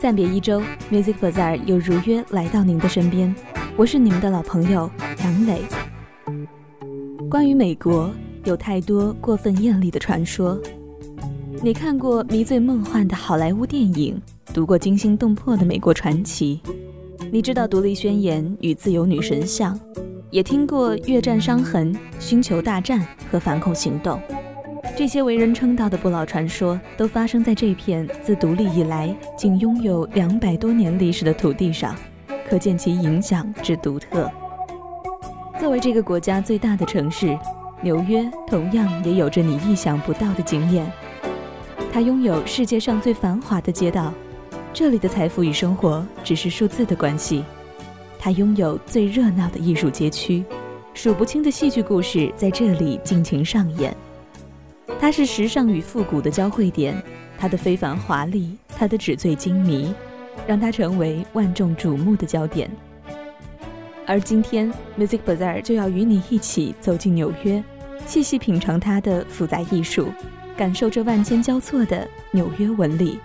暂别一周，Music Bazaar 又如约来到您的身边。我是你们的老朋友杨磊。关于美国，有太多过分艳丽的传说。你看过迷醉梦幻的好莱坞电影，读过惊心动魄的美国传奇，你知道独立宣言与自由女神像，也听过越战伤痕、星球大战和反恐行动。这些为人称道的不老传说，都发生在这片自独立以来仅拥有两百多年历史的土地上，可见其影响之独特。作为这个国家最大的城市，纽约同样也有着你意想不到的惊艳。它拥有世界上最繁华的街道，这里的财富与生活只是数字的关系。它拥有最热闹的艺术街区，数不清的戏剧故事在这里尽情上演。它是时尚与复古的交汇点，它的非凡华丽，它的纸醉金迷，让它成为万众瞩目的焦点。而今天，Music Bazaar 就要与你一起走进纽约，细细品尝它的复杂艺术，感受这万千交错的纽约纹理。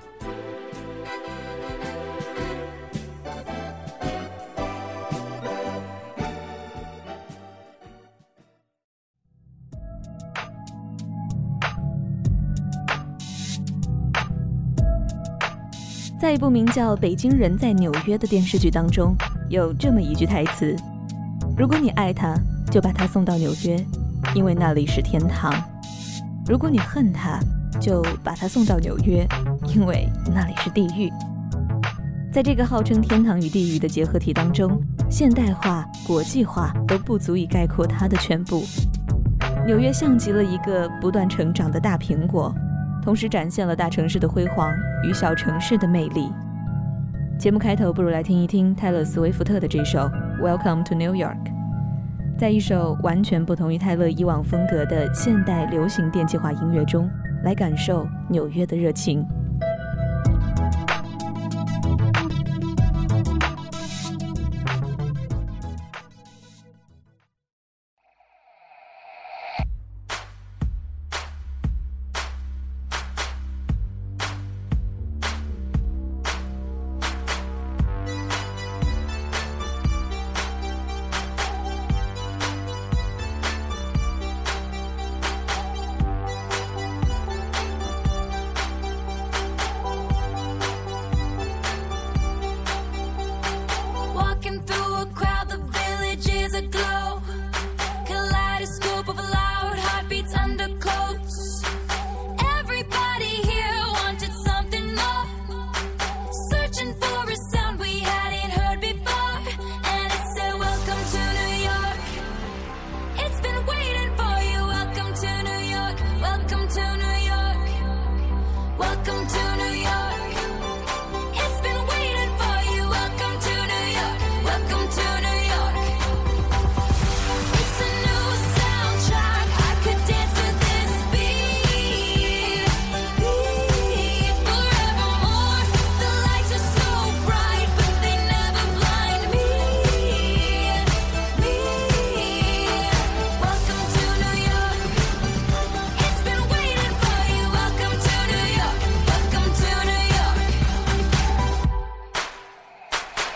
部名叫《北京人在纽约》的电视剧当中，有这么一句台词：“如果你爱他，就把他送到纽约，因为那里是天堂；如果你恨他，就把他送到纽约，因为那里是地狱。”在这个号称天堂与地狱的结合体当中，现代化、国际化都不足以概括它的全部。纽约像极了一个不断成长的大苹果。同时展现了大城市的辉煌与小城市的魅力。节目开头，不如来听一听泰勒·斯威夫特的这首《Welcome to New York》。在一首完全不同于泰勒以往风格的现代流行电气化音乐中，来感受纽约的热情。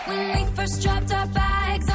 When we first dropped our bags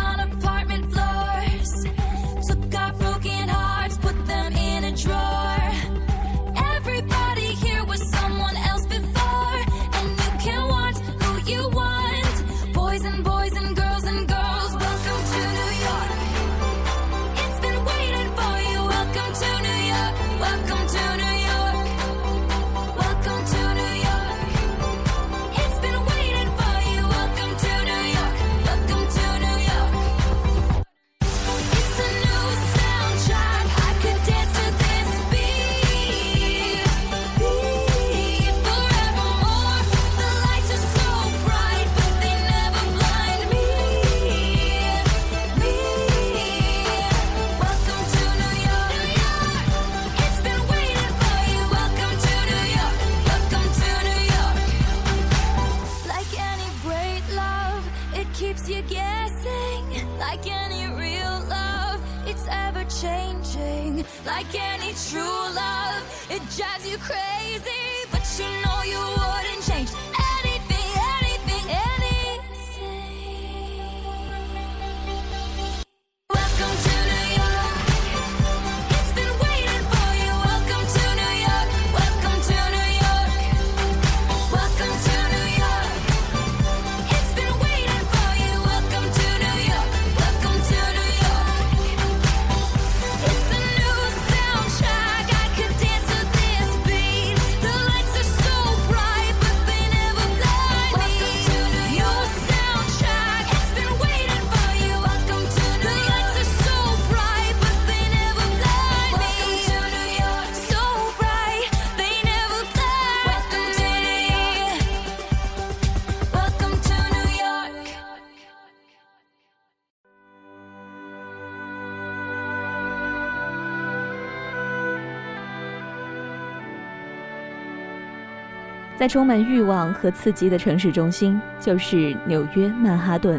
在充满欲望和刺激的城市中心，就是纽约曼哈顿，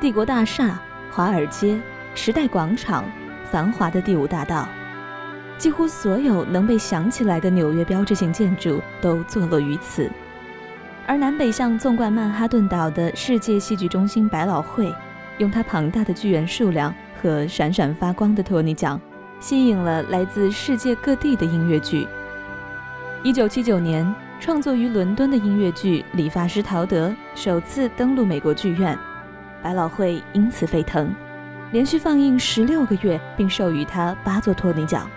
帝国大厦、华尔街、时代广场，繁华的第五大道，几乎所有能被想起来的纽约标志性建筑都坐落于此。而南北向纵贯曼哈顿岛的世界戏剧中心百老汇，用它庞大的剧院数量和闪闪发光的托尼奖，吸引了来自世界各地的音乐剧。一九七九年，创作于伦敦的音乐剧《理发师陶德》首次登陆美国剧院，百老汇因此沸腾，连续放映十六个月，并授予他八座托尼奖。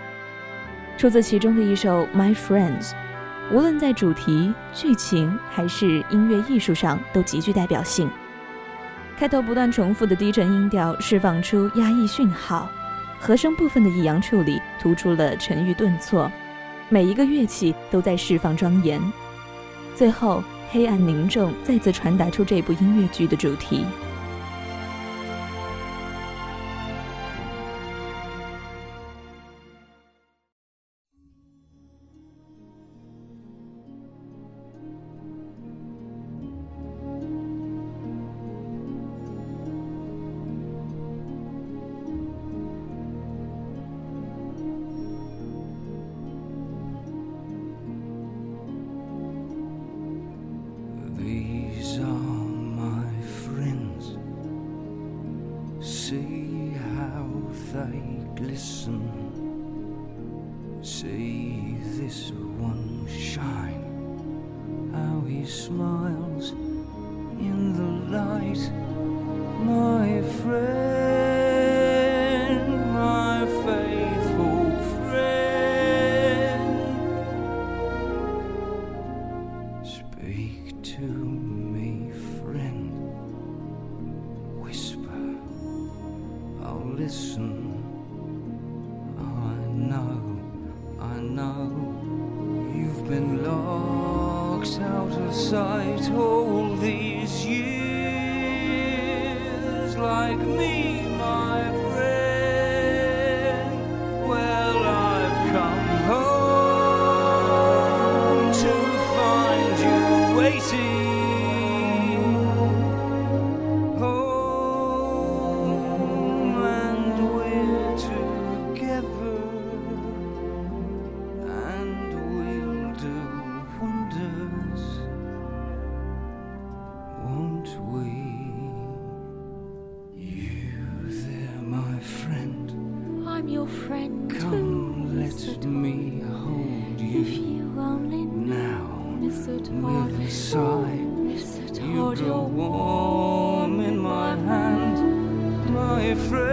出自其中的一首《My Friends》。无论在主题、剧情还是音乐艺术上，都极具代表性。开头不断重复的低沉音调释放出压抑讯号，和声部分的抑扬处理突出了沉郁顿挫，每一个乐器都在释放庄严。最后，黑暗凝重再次传达出这部音乐剧的主题。in the light. afraid.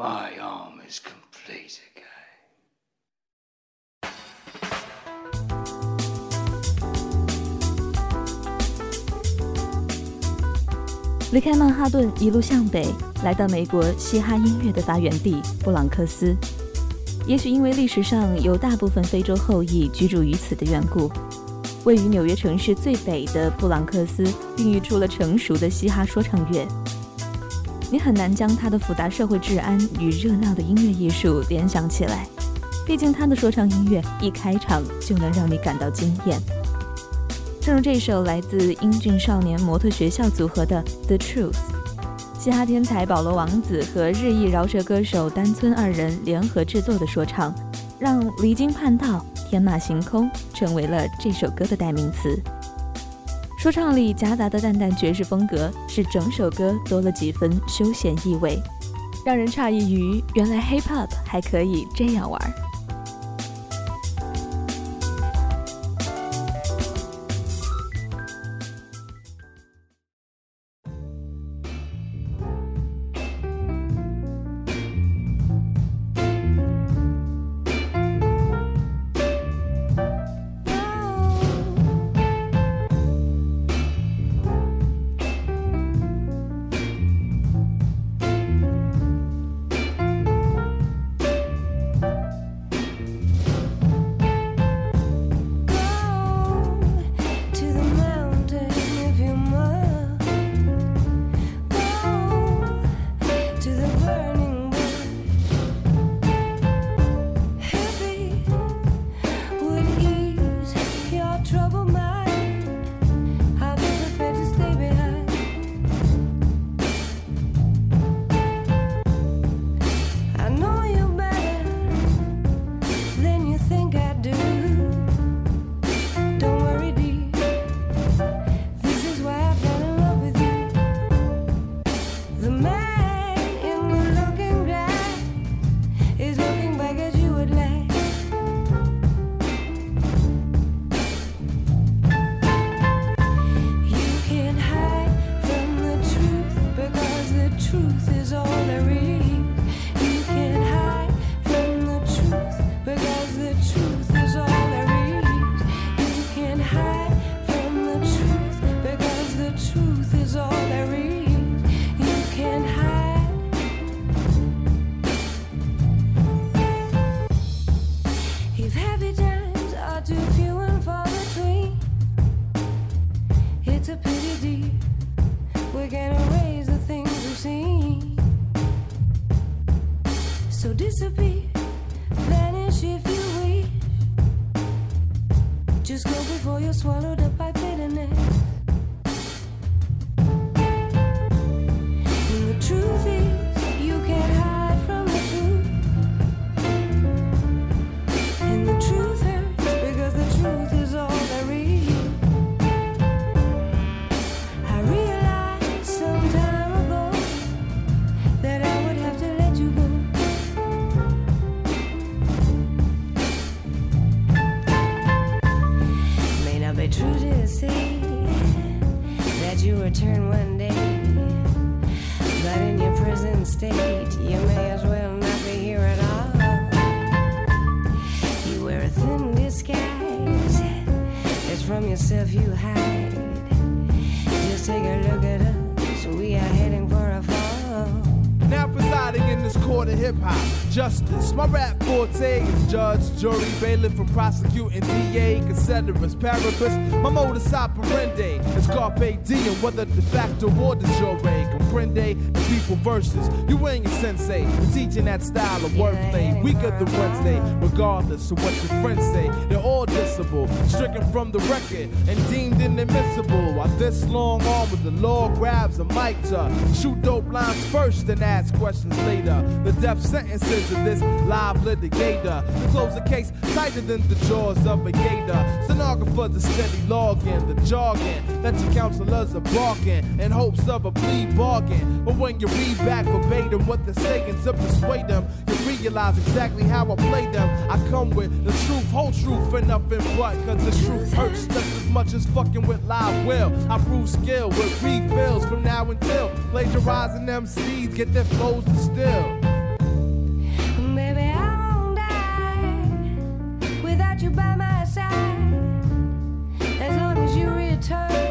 My arm is complete 离开曼哈顿，一路向北，来到美国嘻哈音乐的发源地布朗克斯。也许因为历史上有大部分非洲后裔居住于此的缘故，位于纽约城市最北的布朗克斯孕育出了成熟的嘻哈说唱乐。你很难将他的复杂社会治安与热闹的音乐艺术联想起来，毕竟他的说唱音乐一开场就能让你感到惊艳。正如这首来自英俊少年模特学校组合的《The Truth》，嘻哈天才保罗王子和日裔饶舌歌手丹村二人联合制作的说唱，让离经叛道、天马行空成为了这首歌的代名词。说唱里夹杂的淡淡爵士风格，使整首歌多了几分休闲意味，让人诧异于原来 hip hop 还可以这样玩。Justice. My rap forte is judge, jury, bailiff, from prosecuting DA, considerus, paribus. My modus operandi is carpe diem, whether de facto or de jure. Comprende the people versus you ain't a sensei. We're teaching that style of wordplay. Weaker than Wednesday, regardless of what your friends say. They're all dissable, stricken from the record and deemed inadmissible. While this long arm with the law grabs a mic to shoot dope lines first and ask questions later. The death sentences of this live litigator. To close the case tighter than the jaws of a gator. Stenographers are steady logging the jargon that your counselors are barking in hopes of a plea bargain. But when you read back verbatim what they're saying to persuade them, you realize exactly how I play them. I come with the truth, whole truth, and nothing but. Cause the truth hurts just as much as fucking with live will. I prove skill with refills from now until plagiarizing MCs get their flows you by my side as long as you return.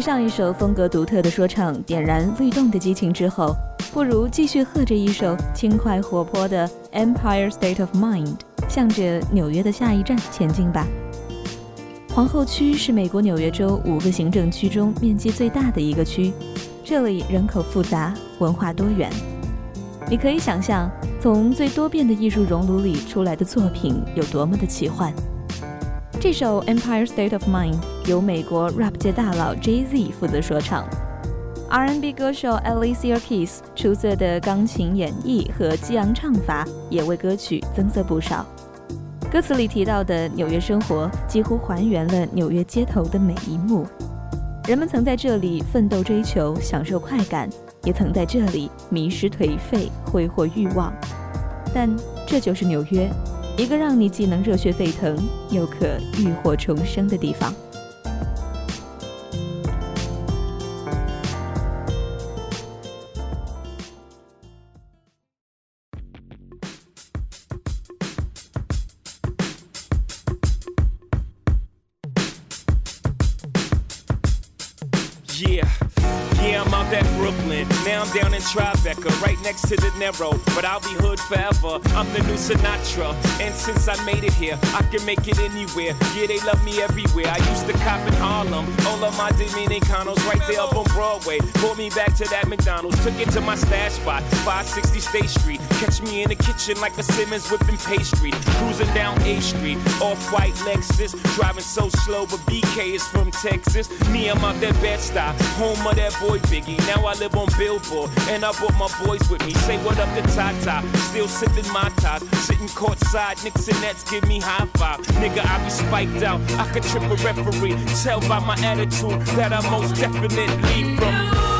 上一首风格独特的说唱点燃律动的激情之后，不如继续和着一首轻快活泼的《Empire State of Mind》，向着纽约的下一站前进吧。皇后区是美国纽约州五个行政区中面积最大的一个区，这里人口复杂，文化多元。你可以想象，从最多变的艺术熔炉里出来的作品有多么的奇幻。这首《Empire State of Mind》由美国 rap 界大佬 Jay Z 负责说唱，R&B 歌手 Alicia Keys 出色的钢琴演绎和激昂唱法也为歌曲增色不少。歌词里提到的纽约生活几乎还原了纽约街头的每一幕，人们曾在这里奋斗追求、享受快感，也曾在这里迷失颓废、挥霍欲望。但这就是纽约。一个让你既能热血沸腾，又可浴火重生的地方。Next to the Narrow. But I'll be hood forever. I'm the new Sinatra. And since I made it here, I can make it anywhere. Yeah, they love me everywhere. I used to cop in Harlem. All of my Dominicanos right there up on Broadway. Pulled me back to that McDonald's. Took it to my stash spot, 560 State Street. Catch me in the kitchen like a Simmons whipping pastry. Cruising down A Street, off white Lexus. Driving so slow, but BK is from Texas. Me, I'm out that Bed-Stuy, home of that boy Biggie. Now I live on billboard. And I brought my boys with me. Say what up to Tata. Still sipping my top. Sitting courtside. Knicks and Nets give me high five. Nigga, I be spiked out. I could trip a referee. Tell by my attitude that I most definitely from.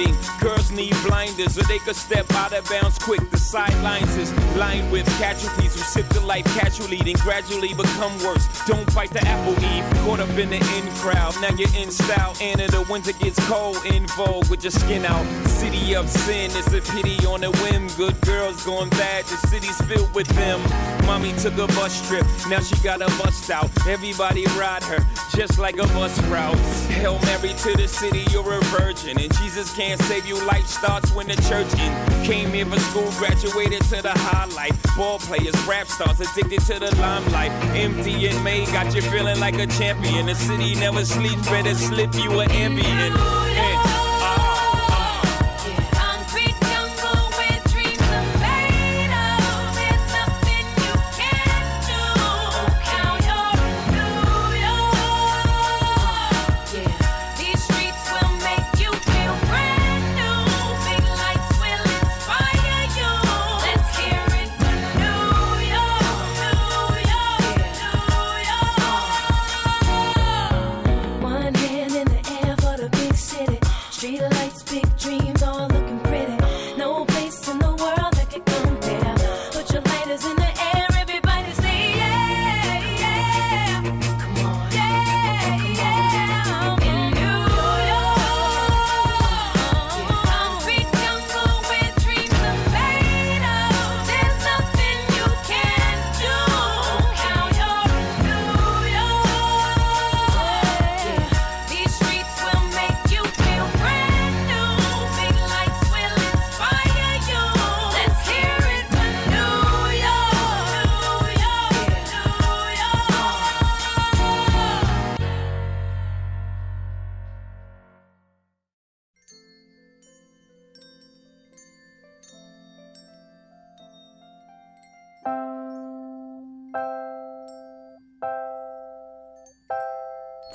blinding. Girls need blinders so they could step out of bounds quick. The sidelines is lined with casualties who sip the life casually, then gradually become worse. Don't bite the apple eve. Caught up in the in crowd. Now you're in style. And in the winter gets cold. In vogue with your skin out. City of sin. It's a pity on a whim. Good girls going bad. The city's filled with them. Mommy took a bus trip. Now she got a bust out. Everybody ride her just like a bus route. Hail Mary to the city. You're a virgin. And Jesus can't save you. Life starts when the church in. Came here for school, graduated to the highlight. Ball players, rap stars, addicted to the limelight. Empty and May got you feeling like a champion. The city never sleeps, better slip you an ambient.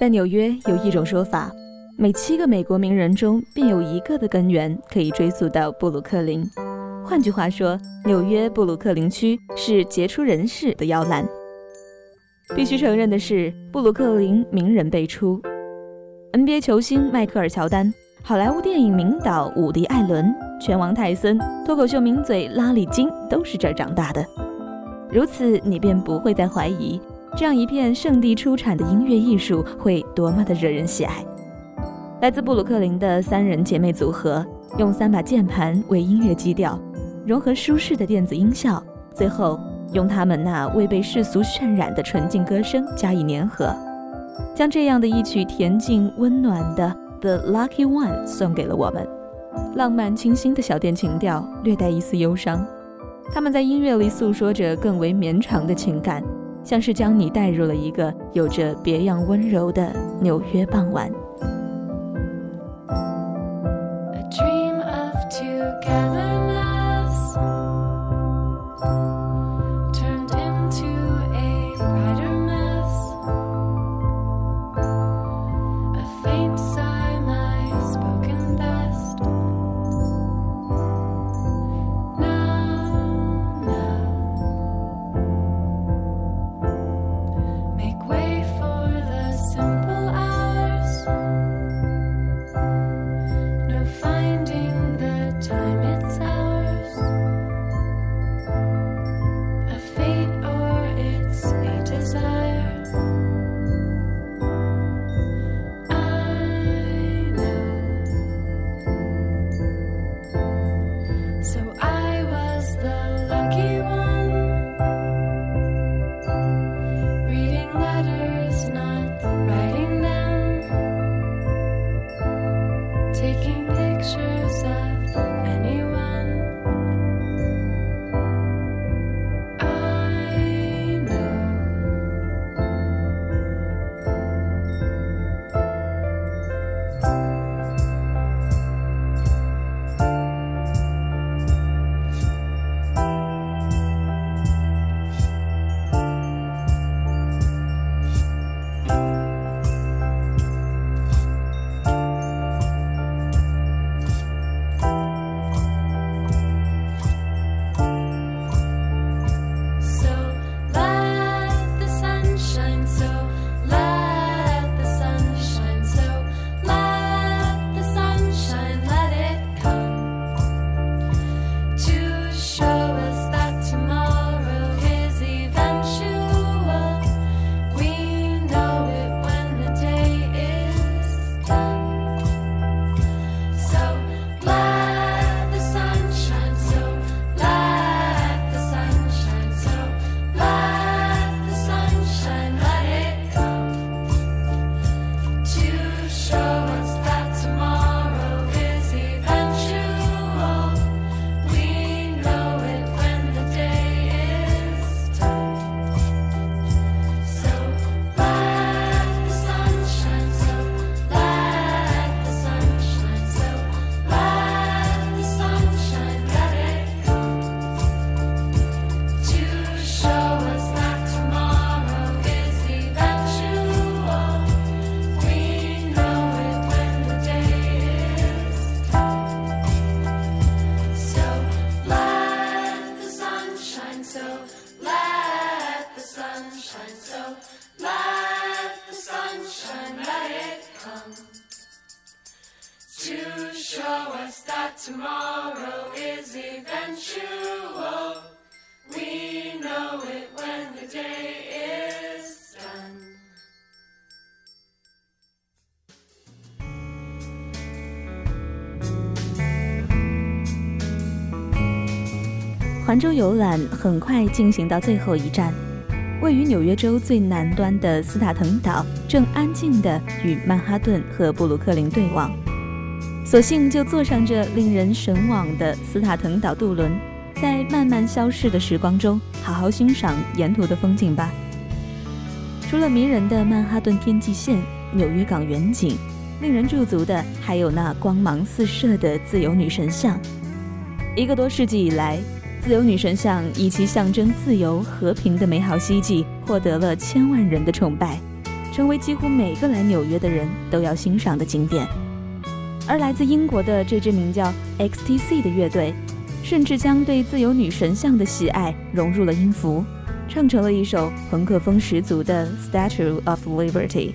在纽约有一种说法，每七个美国名人中便有一个的根源可以追溯到布鲁克林。换句话说，纽约布鲁克林区是杰出人士的摇篮。必须承认的是，布鲁克林名人辈出，NBA 球星迈克尔·乔丹，好莱坞电影名导伍迪·艾伦，拳王泰森，脱口秀名嘴拉里·金都是这儿长大的。如此，你便不会再怀疑。这样一片圣地出产的音乐艺术会多么的惹人喜爱！来自布鲁克林的三人姐妹组合，用三把键盘为音乐基调，融合舒适的电子音效，最后用他们那未被世俗渲染的纯净歌声加以粘合，将这样的一曲恬静温暖的《The Lucky One》送给了我们。浪漫清新的小电情调，略带一丝忧伤，他们在音乐里诉说着更为绵长的情感。像是将你带入了一个有着别样温柔的纽约傍晚。环州游览很快进行到最后一站，位于纽约州最南端的斯塔滕岛正安静地与曼哈顿和布鲁克林对望。索性就坐上这令人神往的斯塔滕岛渡轮，在慢慢消逝的时光中，好好欣赏沿途的风景吧。除了迷人的曼哈顿天际线、纽约港远景，令人驻足的还有那光芒四射的自由女神像。一个多世纪以来，自由女神像以其象征自由和平的美好希冀，获得了千万人的崇拜，成为几乎每个来纽约的人都要欣赏的景点。而来自英国的这支名叫 XTC 的乐队，甚至将对自由女神像的喜爱融入了音符，唱成了一首朋克风十足的《Statue of Liberty》。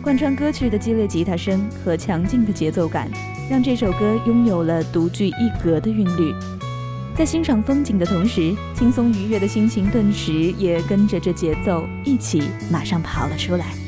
贯穿歌曲的激烈吉他声和强劲的节奏感，让这首歌拥有了独具一格的韵律。在欣赏风景的同时，轻松愉悦的心情顿时也跟着这节奏一起马上跑了出来。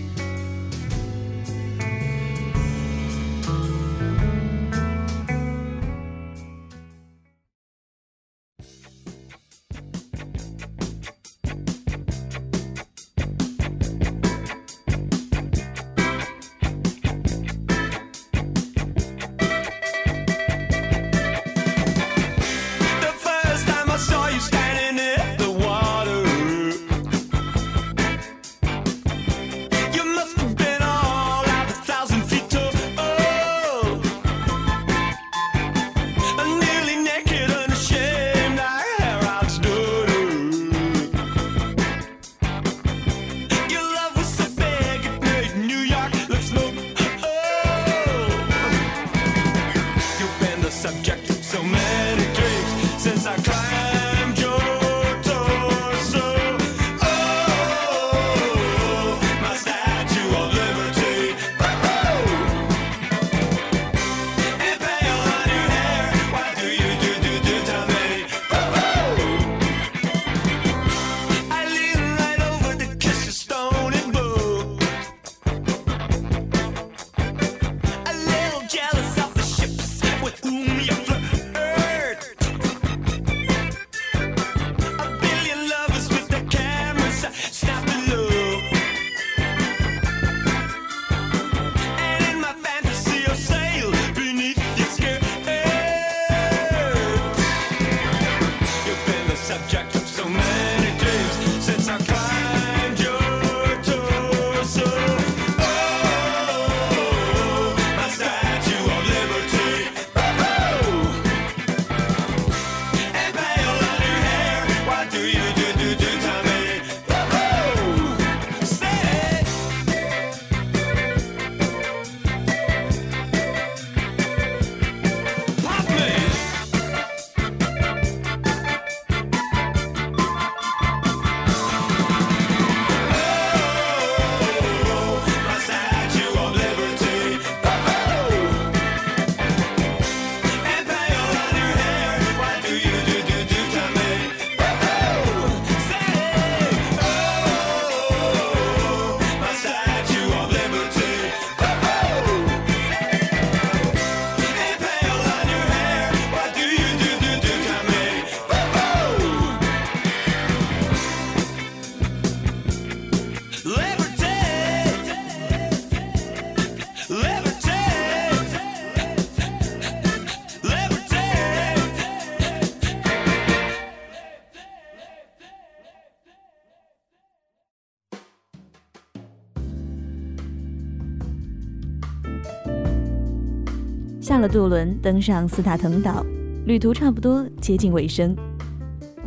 了渡轮，登上斯塔滕岛，旅途差不多接近尾声。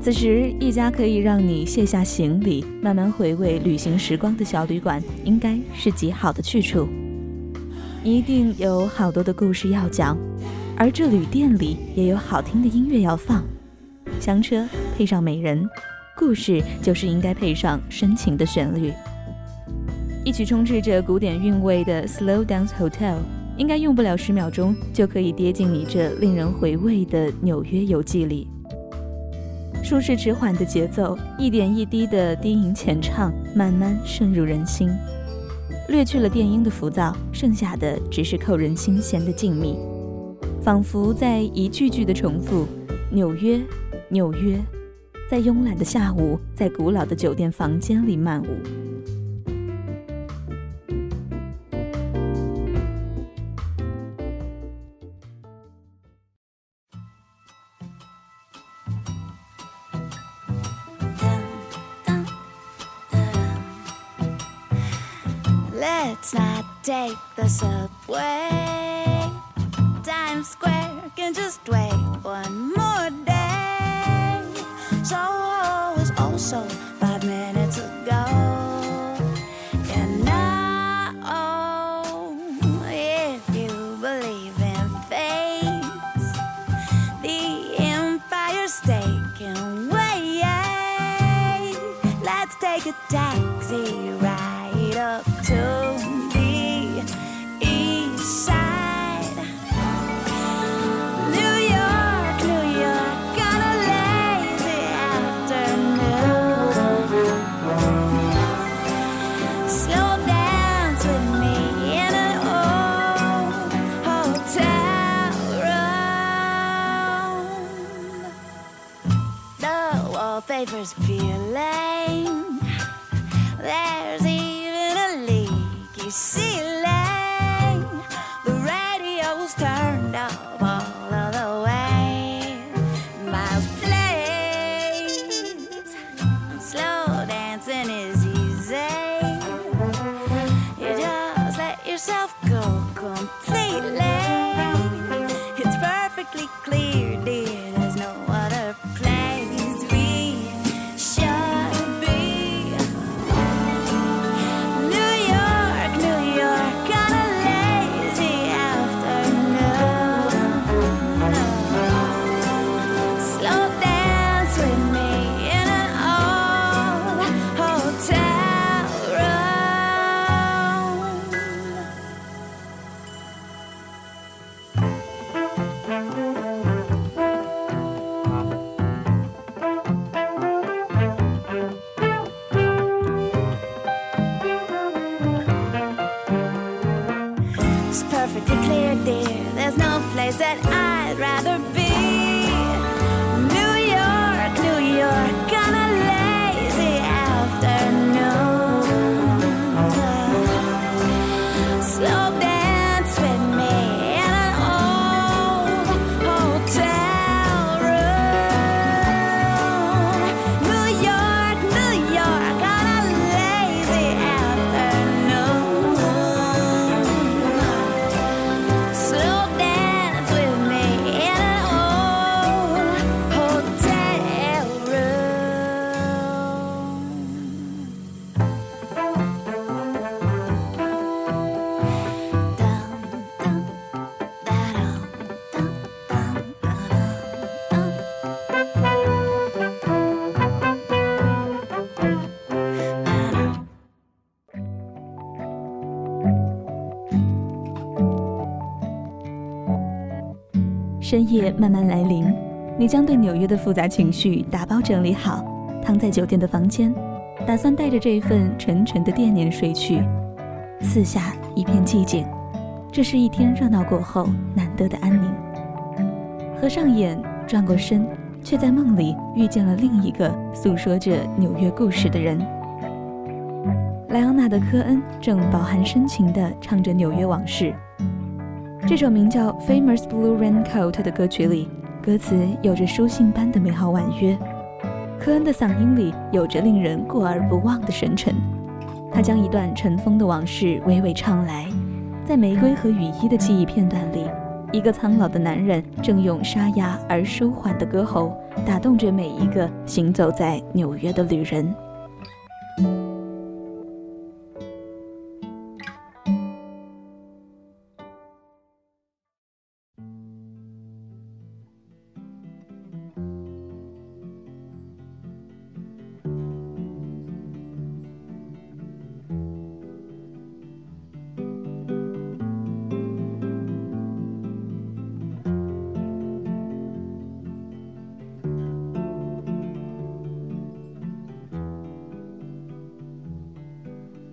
此时，一家可以让你卸下行李，慢慢回味旅行时光的小旅馆，应该是极好的去处。一定有好多的故事要讲，而这旅店里也有好听的音乐要放。香车配上美人，故事就是应该配上深情的旋律。一曲充斥着古典韵味的《Slow Dance Hotel》。应该用不了十秒钟就可以跌进你这令人回味的纽约游记里。舒适迟缓的节奏，一点一滴的低吟浅唱，慢慢渗入人心，略去了电音的浮躁，剩下的只是扣人心弦的静谧，仿佛在一句句的重复：纽约，纽约，在慵懒的下午，在古老的酒店房间里漫舞。Take the subway. Times Square can just wait one more day. Soho was also five minutes ago. And now, if you believe in fate, the Empire State can wait. Let's take a taxi right drivers feel like 深夜慢慢来临，你将对纽约的复杂情绪打包整理好，躺在酒店的房间，打算带着这份沉沉的惦念睡去。四下一片寂静，这是一天热闹过后难得的安宁。合上眼，转过身，却在梦里遇见了另一个诉说着纽约故事的人。莱昂纳德·科恩正饱含深情地唱着纽约往事。这首名叫《Famous Blue Raincoat》的歌曲里，歌词有着书信般的美好婉约。科恩的嗓音里有着令人过而不忘的深沉，他将一段尘封的往事娓娓唱来。在玫瑰和雨衣的记忆片段里，一个苍老的男人正用沙哑而舒缓的歌喉，打动着每一个行走在纽约的旅人。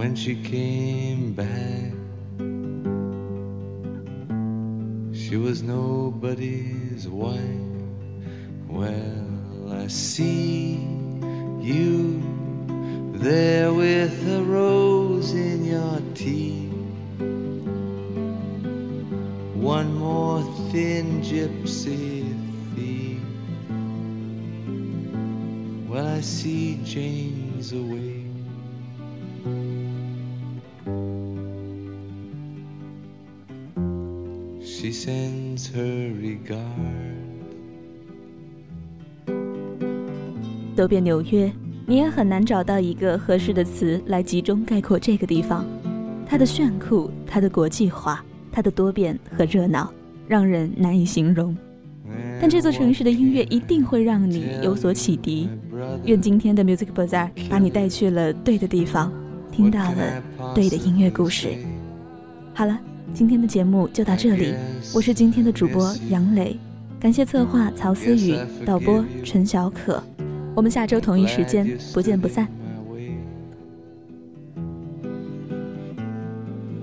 When she came back, she was nobody's wife. Well, I see you there with a rose in your teeth. One more thin gypsy She sends her regard. 走遍纽约，你也很难找到一个合适的词来集中概括这个地方。它的炫酷，它的国际化，它的多变和热闹，让人难以形容。但这座城市的音乐一定会让你有所启迪。愿今天的 Music Bazaar 把你带去了对的地方，听到了对的音乐故事。好了，今天的节目就到这里，我是今天的主播杨磊，感谢策划曹思雨，导播陈小可。我们下周同一时间不见不散。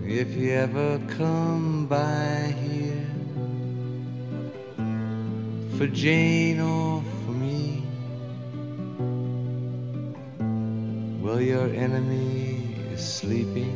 If you ever come by here for Jane or for me, well, your enemy is sleeping,